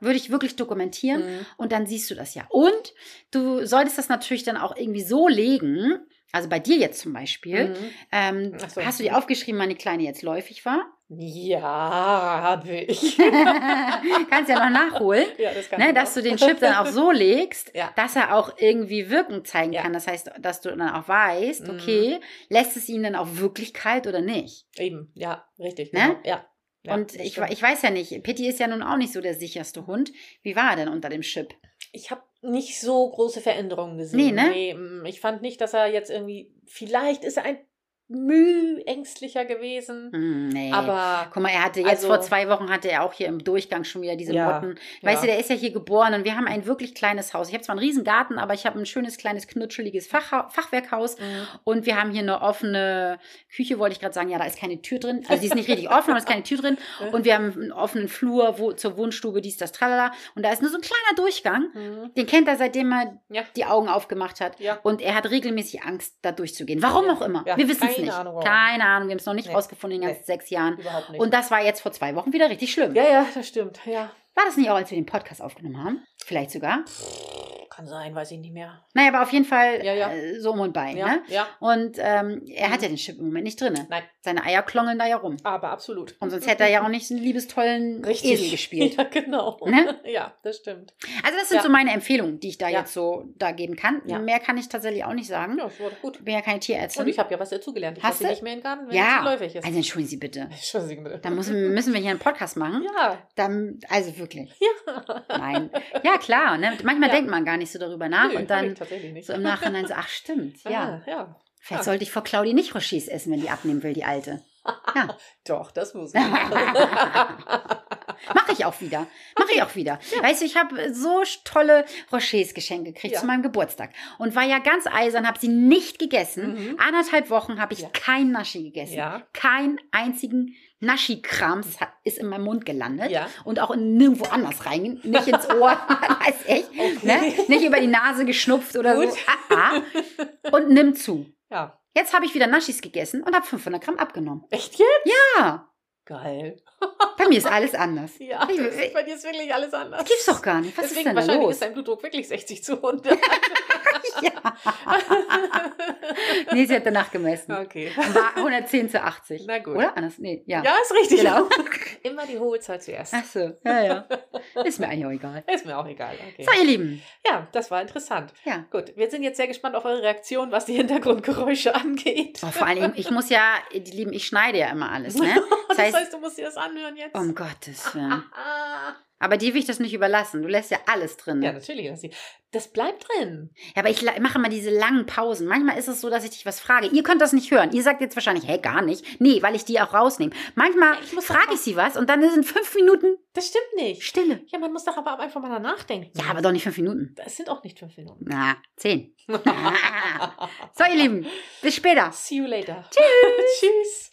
würde ich wirklich dokumentieren Mhm. und dann siehst du das ja. Und du solltest das natürlich dann auch irgendwie so legen, also bei dir jetzt zum Beispiel, Mhm. ähm, so. hast du dir aufgeschrieben, die Kleine jetzt läufig war? Ja, habe ich. Kannst ja noch nachholen. ja, das kann Ne, dass auch. du den Chip dann auch so legst, Ja. dass er auch irgendwie Wirkung zeigen Ja. kann. Das heißt, dass du dann auch weißt, Mhm. okay, lässt es ihn dann auch wirklich kalt oder nicht? Eben, ja, richtig. Ne? Genau. Ja. ja. Und ich, ich weiß ja nicht, Pitti ist ja nun auch nicht so der sicherste Hund. Wie war er denn unter dem Chip? Ich habe nicht so große Veränderungen gesehen. Nee, ne? mm, ich fand nicht, dass er jetzt irgendwie. Vielleicht ist er ein Mühe ängstlicher gewesen. Hm, nee. Aber Guck mal, er hatte jetzt Also- vor zwei Wochen hatte er auch hier im Durchgang schon wieder diese Ja, Motten. Weißt ja. du, der ist ja hier geboren und wir haben ein wirklich kleines Haus. Ich habe zwar einen riesen Garten, aber ich habe ein schönes kleines knutscheliges Fach, Fachwerkhaus Mhm. und wir haben hier eine offene Küche, wollte ich gerade sagen. Ja, da ist keine Tür drin. Also die ist nicht richtig offen, aber es ist keine Tür drin. Und wir haben einen offenen Flur wo, zur Wohnstube, dies, das, tralala. Und da ist nur so ein kleiner Durchgang. Mhm. Den kennt er, seitdem er Ja. die Augen aufgemacht hat. Und er hat regelmäßig Angst, da durchzugehen. Warum auch immer. Wir wissen es keine nicht. Ahnung keine Ahnung. Wir haben es noch nicht Nee. rausgefunden in den ganzen Nee. sechs Jahren. Überhaupt nicht. Und das war jetzt vor zwei Wochen wieder richtig schlimm. ja, ja, das stimmt. Ja. War das nicht auch, als wir den Podcast aufgenommen haben? Vielleicht sogar. Kann sein, weiß ich nicht mehr. Naja, aber auf jeden Fall Ja, ja. Äh, so um und bei. Ja, Ne? ja. Und ähm, er hat Mhm. ja den Chip im Moment nicht drin. Nein, Seine Eier klongeln da ja rum. aber absolut. Und sonst hätte er ja auch nicht einen liebestollen Richtig. Esel gespielt. Ja, genau. Ne? Ja, das stimmt. Also das sind Ja. so meine Empfehlungen, die ich da jetzt so da geben kann. Mehr kann ich tatsächlich auch nicht sagen. Ja, das doch gut. Ich bin ja keine Tierärztin. Und ich habe ja was dazugelernt. Ich Hast du? nicht mehr in Garten, wenn ja, läufig ist. also entschuldigen Sie bitte. Entschuldigung bitte. Da müssen, müssen wir hier einen Podcast machen. ja, Dann, also wirklich. ja. Nein. Ja, klar. Ne? Manchmal denkt man gar nicht so darüber nach Nö, und dann nicht. so im Nachhinein so, ach stimmt, ja. Ah, ja. Vielleicht Ah. sollte ich vor Claudi nicht Rochers essen, wenn die abnehmen will, die Alte. Ja, Doch, das muss ich. mache ich auch wieder. Mache ich auch wieder. Weißt du, ich habe so tolle Rochers geschenkt gekriegt Ja. zu meinem Geburtstag und war ja ganz eisern, habe sie nicht gegessen. Mhm. Anderthalb Wochen habe ich Ja. kein Naschi gegessen. Ja. Kein einzigen Naschi-Krams ist in meinem Mund gelandet Ja. und auch in nirgendwo anders rein, nicht ins Ohr, weiß ich, Okay. ne? nicht über die Nase geschnupft oder Gut. so. Ah, ah. Und nimm zu. Ja. Jetzt habe ich wieder Naschis gegessen und habe 500 Gramm abgenommen. Echt jetzt? Ja, Geil. bei mir ist alles anders. Ja, Ich- bei dir ist wirklich alles anders. Das gibt's doch gar nicht. Was Deswegen ist denn da wahrscheinlich los? ist dein Blutdruck wirklich 60 zu 100. ja. nee, sie hat danach gemessen. okay. War 110 zu 80. Na gut. Oder? Anders? Nee, ja. Ja, ist richtig. Genau. Immer die hohe Zahl zuerst. Ach so, ja, ja. Ist mir eigentlich auch egal. Ist mir auch egal. Okay. So, ihr Lieben. Ja, das war interessant. Ja. Gut, wir sind jetzt sehr gespannt auf eure Reaktion, was die Hintergrundgeräusche angeht. Oh, vor allem, ich muss ja, die Lieben, ich schneide ja immer alles, ne? Das Das heißt, heißt, du musst dir das anhören jetzt. um Gottes Willen. Aber dir will ich das nicht überlassen. Du lässt ja alles drin. Ja, Ja, natürlich. Das, das bleibt drin. aber ich mache immer diese langen Pausen. Manchmal ist es so, dass ich dich was frage. Ihr könnt das nicht hören. Ihr sagt jetzt wahrscheinlich, hey, gar nicht. Nee, weil ich die auch rausnehme. Manchmal muss frage ich sie was und dann sind fünf Minuten Das stimmt nicht. Stille. Ja, man muss doch aber einfach mal danach denken. Ja, aber doch nicht fünf Minuten. Es sind auch nicht fünf Minuten. Na, zehn. So, ihr Lieben, bis später. See you later. Tschüss. Tschüss.